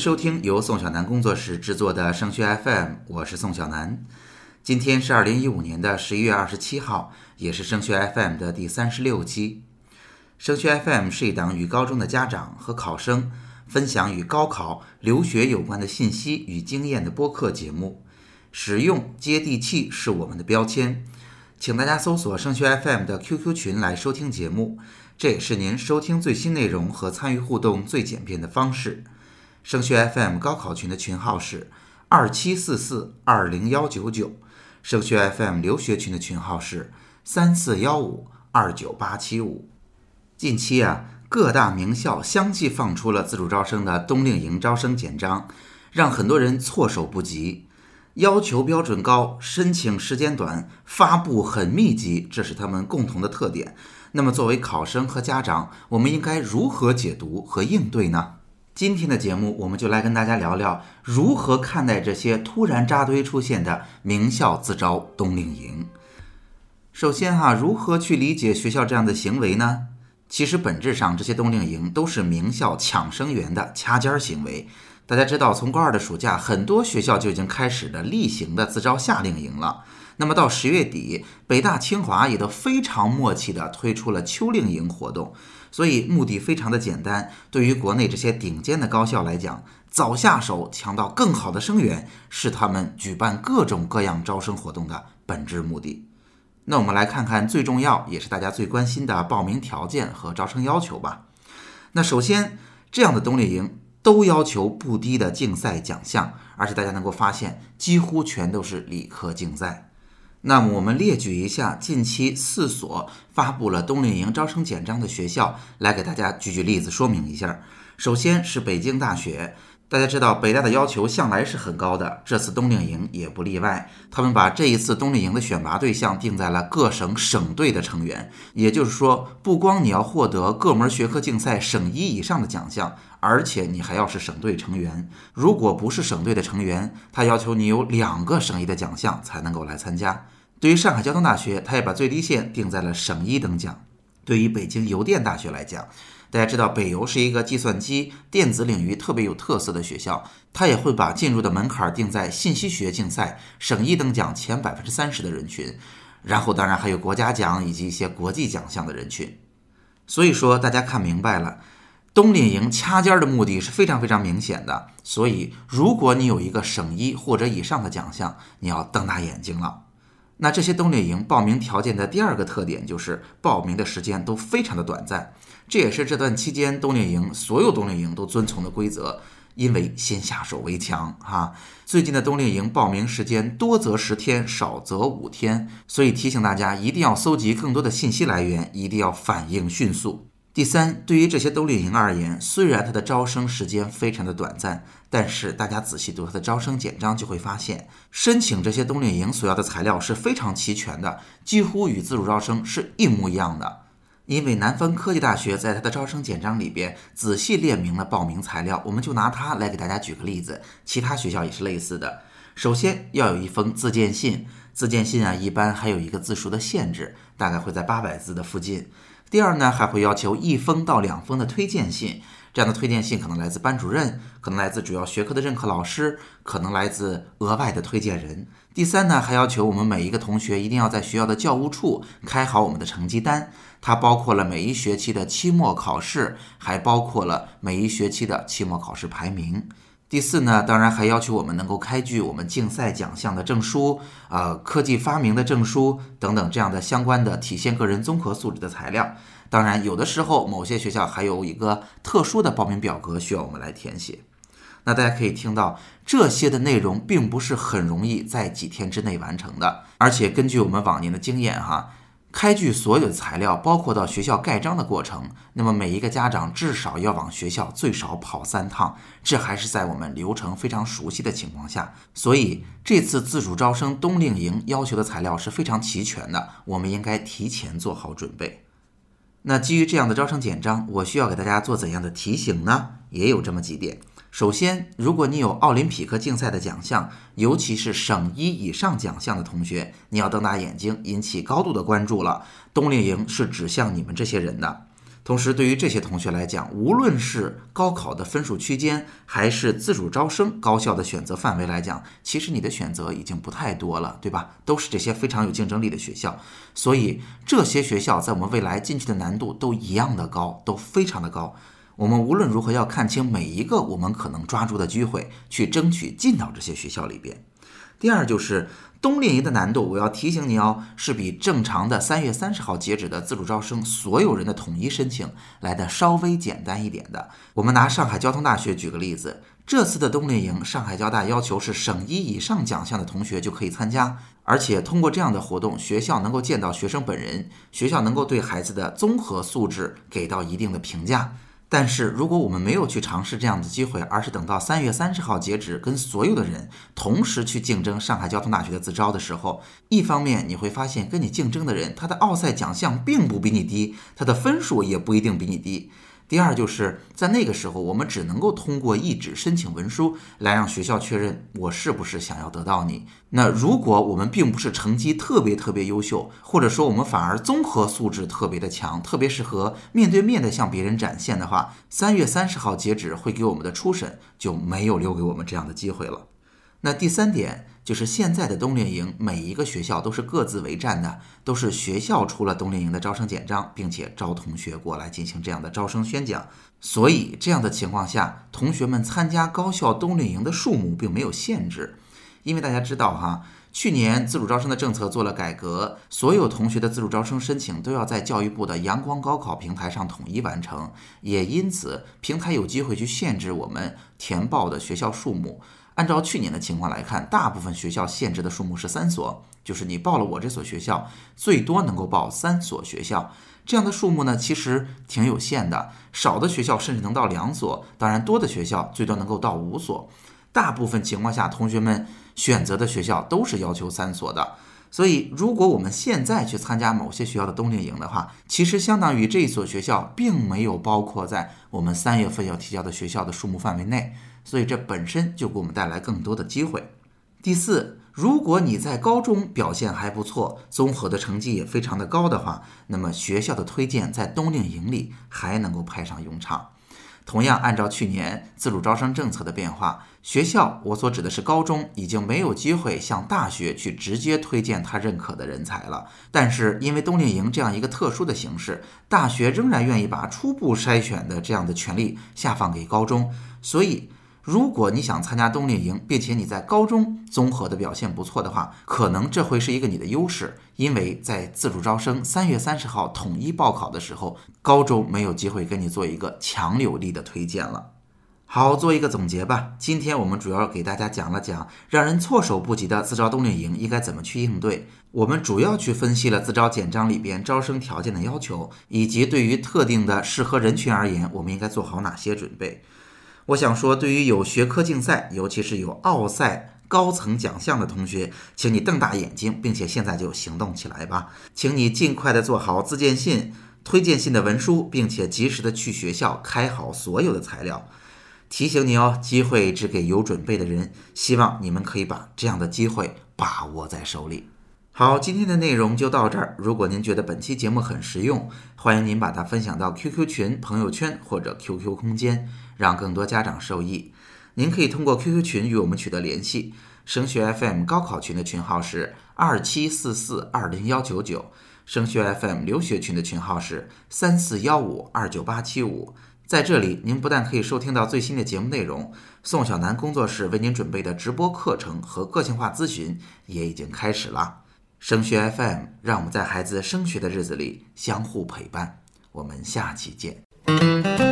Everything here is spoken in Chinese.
收听由宋小南工作室制作的升学 FM，我是宋小南。今天是二零一五年的十一月二十七号，也是升学 FM 的第三十六期。升学 FM 是一档与高中的家长和考生分享与高考、留学有关的信息与经验的播客节目。实用接地气是我们的标签，请大家搜索升学 FM 的 QQ 群来收听节目，这也是您收听最新内容和参与互动最简便的方式。升学 FM 高考群的群号是二七四四二零幺九九，升学 FM 留学群的群号是三四幺五二九八七五。近期啊，各大名校相继放出了自主招生的冬令营招生简章，让很多人措手不及。要求标准高，申请时间短，发布很密集，这是他们共同的特点。那么，作为考生和家长，我们应该如何解读和应对呢？今天的节目，我们就来跟大家聊聊如何看待这些突然扎堆出现的名校自招冬令营。首先哈，如何去理解学校这样的行为呢？其实本质上，这些冬令营都是名校抢生源的掐尖行为。大家知道，从高二的暑假，很多学校就已经开始了例行的自招夏令营了。那么到十月底，北大、清华也都非常默契地推出了秋令营活动。所以目的非常的简单，对于国内这些顶尖的高校来讲，早下手抢到更好的生源，是他们举办各种各样招生活动的本质目的。那我们来看看最重要也是大家最关心的报名条件和招生要求吧。那首先，这样的冬令营。都要求不低的竞赛奖项，而且大家能够发现，几乎全都是理科竞赛。那么我们列举一下近期四所发布了冬令营招生简章的学校，来给大家举举例子说明一下。首先是北京大学。大家知道北大的要求向来是很高的，这次冬令营也不例外。他们把这一次冬令营的选拔对象定在了各省省队的成员，也就是说，不光你要获得各门学科竞赛省一以上的奖项，而且你还要是省队成员。如果不是省队的成员，他要求你有两个省一的奖项才能够来参加。对于上海交通大学，他也把最低线定在了省一等奖。对于北京邮电大学来讲，大家知道，北邮是一个计算机电子领域特别有特色的学校，它也会把进入的门槛定在信息学竞赛省一等奖前百分之三十的人群，然后当然还有国家奖以及一些国际奖项的人群。所以说，大家看明白了，冬令营掐尖儿的目的是非常非常明显的。所以，如果你有一个省一或者以上的奖项，你要瞪大眼睛了。那这些冬令营报名条件的第二个特点就是报名的时间都非常的短暂。这也是这段期间冬令营所有冬令营都遵从的规则，因为先下手为强哈。最近的冬令营报名时间多则十天，少则五天，所以提醒大家一定要搜集更多的信息来源，一定要反应迅速。第三，对于这些冬令营而言，虽然它的招生时间非常的短暂，但是大家仔细读它的招生简章就会发现，申请这些冬令营所要的材料是非常齐全的，几乎与自主招生是一模一样的。因为南方科技大学在它的招生简章里边仔细列明了报名材料，我们就拿它来给大家举个例子。其他学校也是类似的。首先要有一封自荐信，自荐信啊一般还有一个字数的限制，大概会在八百字的附近。第二呢，还会要求一封到两封的推荐信，这样的推荐信可能来自班主任，可能来自主要学科的任课老师，可能来自额外的推荐人。第三呢，还要求我们每一个同学一定要在学校的教务处开好我们的成绩单。它包括了每一学期的期末考试，还包括了每一学期的期末考试排名。第四呢，当然还要求我们能够开具我们竞赛奖项的证书，呃，科技发明的证书等等这样的相关的体现个人综合素质的材料。当然，有的时候某些学校还有一个特殊的报名表格需要我们来填写。那大家可以听到，这些的内容并不是很容易在几天之内完成的，而且根据我们往年的经验，哈。开具所有的材料，包括到学校盖章的过程，那么每一个家长至少要往学校最少跑三趟，这还是在我们流程非常熟悉的情况下。所以这次自主招生冬令营要求的材料是非常齐全的，我们应该提前做好准备。那基于这样的招生简章，我需要给大家做怎样的提醒呢？也有这么几点。首先，如果你有奥林匹克竞赛的奖项，尤其是省一以上奖项的同学，你要瞪大眼睛，引起高度的关注了。冬令营是指向你们这些人的。同时，对于这些同学来讲，无论是高考的分数区间，还是自主招生高校的选择范围来讲，其实你的选择已经不太多了，对吧？都是这些非常有竞争力的学校，所以这些学校在我们未来进去的难度都一样的高，都非常的高。我们无论如何要看清每一个我们可能抓住的机会，去争取进到这些学校里边。第二就是冬令营的难度，我要提醒你哦，是比正常的三月三十号截止的自主招生所有人的统一申请来的稍微简单一点的。我们拿上海交通大学举个例子，这次的冬令营，上海交大要求是省一以上奖项的同学就可以参加，而且通过这样的活动，学校能够见到学生本人，学校能够对孩子的综合素质给到一定的评价。但是，如果我们没有去尝试这样的机会，而是等到三月三十号截止，跟所有的人同时去竞争上海交通大学的自招的时候，一方面你会发现，跟你竞争的人他的奥赛奖项并不比你低，他的分数也不一定比你低。第二，就是在那个时候，我们只能够通过一纸申请文书来让学校确认我是不是想要得到你。那如果我们并不是成绩特别特别优秀，或者说我们反而综合素质特别的强，特别适合面对面的向别人展现的话，三月三十号截止会给我们的初审就没有留给我们这样的机会了。那第三点就是现在的冬令营，每一个学校都是各自为战的，都是学校出了冬令营的招生简章，并且招同学过来进行这样的招生宣讲。所以这样的情况下，同学们参加高校冬令营的数目并没有限制。因为大家知道哈，去年自主招生的政策做了改革，所有同学的自主招生申请都要在教育部的阳光高考平台上统一完成，也因此平台有机会去限制我们填报的学校数目。按照去年的情况来看，大部分学校限制的数目是三所，就是你报了我这所学校，最多能够报三所学校。这样的数目呢，其实挺有限的，少的学校甚至能到两所，当然多的学校最多能够到五所。大部分情况下，同学们选择的学校都是要求三所的。所以，如果我们现在去参加某些学校的冬令营的话，其实相当于这一所学校并没有包括在我们三月份要提交的学校的数目范围内。所以这本身就给我们带来更多的机会。第四，如果你在高中表现还不错，综合的成绩也非常的高的话，那么学校的推荐在冬令营里还能够派上用场。同样，按照去年自主招生政策的变化，学校我所指的是高中已经没有机会向大学去直接推荐他认可的人才了。但是因为冬令营这样一个特殊的形式，大学仍然愿意把初步筛选的这样的权利下放给高中，所以。如果你想参加冬令营，并且你在高中综合的表现不错的话，可能这会是一个你的优势，因为在自主招生三月三十号统一报考的时候，高中没有机会跟你做一个强有力的推荐了。好，做一个总结吧。今天我们主要给大家讲了讲让人措手不及的自招冬令营应该怎么去应对。我们主要去分析了自招简章里边招生条件的要求，以及对于特定的适合人群而言，我们应该做好哪些准备。我想说，对于有学科竞赛，尤其是有奥赛高层奖项的同学，请你瞪大眼睛，并且现在就行动起来吧。请你尽快的做好自荐信、推荐信的文书，并且及时的去学校开好所有的材料。提醒你哦，机会只给有准备的人。希望你们可以把这样的机会把握在手里。好，今天的内容就到这儿。如果您觉得本期节目很实用，欢迎您把它分享到 QQ 群、朋友圈或者 QQ 空间。让更多家长受益。您可以通过 QQ 群与我们取得联系。升学 FM 高考群的群号是二七四四二零幺九九，升学 FM 留学群的群号是三四幺五二九八七五。在这里，您不但可以收听到最新的节目内容，宋小南工作室为您准备的直播课程和个性化咨询也已经开始了。升学 FM，让我们在孩子升学的日子里相互陪伴。我们下期见。